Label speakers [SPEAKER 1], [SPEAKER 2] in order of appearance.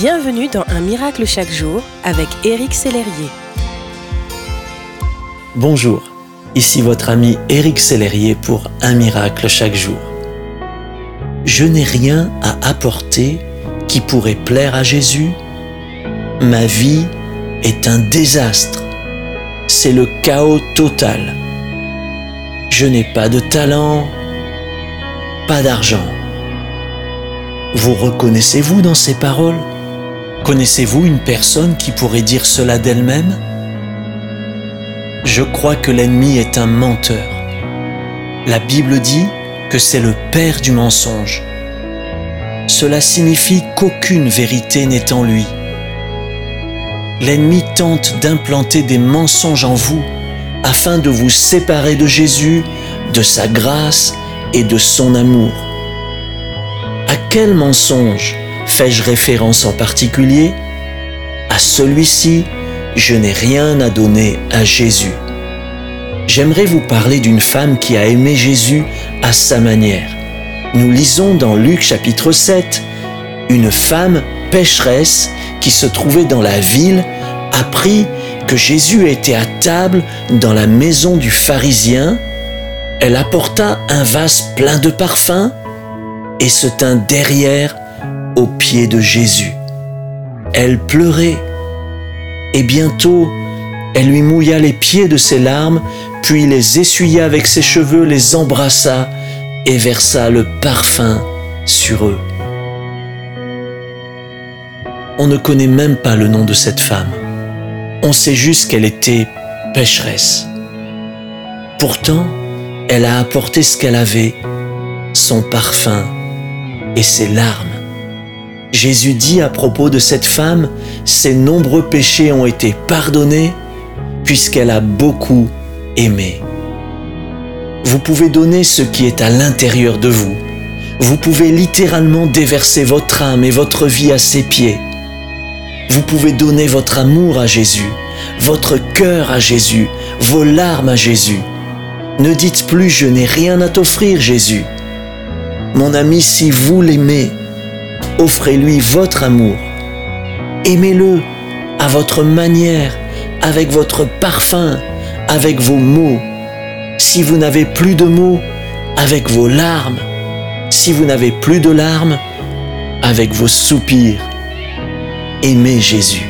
[SPEAKER 1] Bienvenue dans Un miracle chaque jour avec Éric Sellerier.
[SPEAKER 2] Bonjour, ici votre ami Éric Sellerier pour Un miracle chaque jour. Je n'ai rien à apporter qui pourrait plaire à Jésus. Ma vie est un désastre. C'est le chaos total. Je n'ai pas de talent, pas d'argent. Vous reconnaissez-vous dans ces paroles? Connaissez-vous une personne qui pourrait dire cela d'elle-même? Je crois que l'ennemi est un menteur. La Bible dit que c'est le père du mensonge. Cela signifie qu'aucune vérité n'est en lui. L'ennemi tente d'implanter des mensonges en vous afin de vous séparer de Jésus, de sa grâce et de son amour. À quel mensonge Fais-je référence en particulier? À celui-ci, je n'ai rien à donner à Jésus. J'aimerais vous parler d'une femme qui a aimé Jésus à sa manière. Nous lisons dans Luc chapitre 7, une femme pécheresse qui se trouvait dans la ville apprit que Jésus était à table dans la maison du pharisien. Elle apporta un vase plein de parfums et se tint derrière pieds de Jésus. Elle pleurait et bientôt elle lui mouilla les pieds de ses larmes, puis les essuya avec ses cheveux, les embrassa et versa le parfum sur eux. On ne connaît même pas le nom de cette femme. On sait juste qu'elle était pécheresse. Pourtant, elle a apporté ce qu'elle avait, son parfum et ses larmes. Jésus dit à propos de cette femme, ses nombreux péchés ont été pardonnés puisqu'elle a beaucoup aimé. Vous pouvez donner ce qui est à l'intérieur de vous. Vous pouvez littéralement déverser votre âme et votre vie à ses pieds. Vous pouvez donner votre amour à Jésus, votre cœur à Jésus, vos larmes à Jésus. Ne dites plus je n'ai rien à t'offrir Jésus. Mon ami, si vous l'aimez, offrez-lui votre amour. Aimez-le à votre manière, avec votre parfum, avec vos mots. Si vous n'avez plus de mots, avec vos larmes. Si vous n'avez plus de larmes, avec vos soupirs. Aimez Jésus.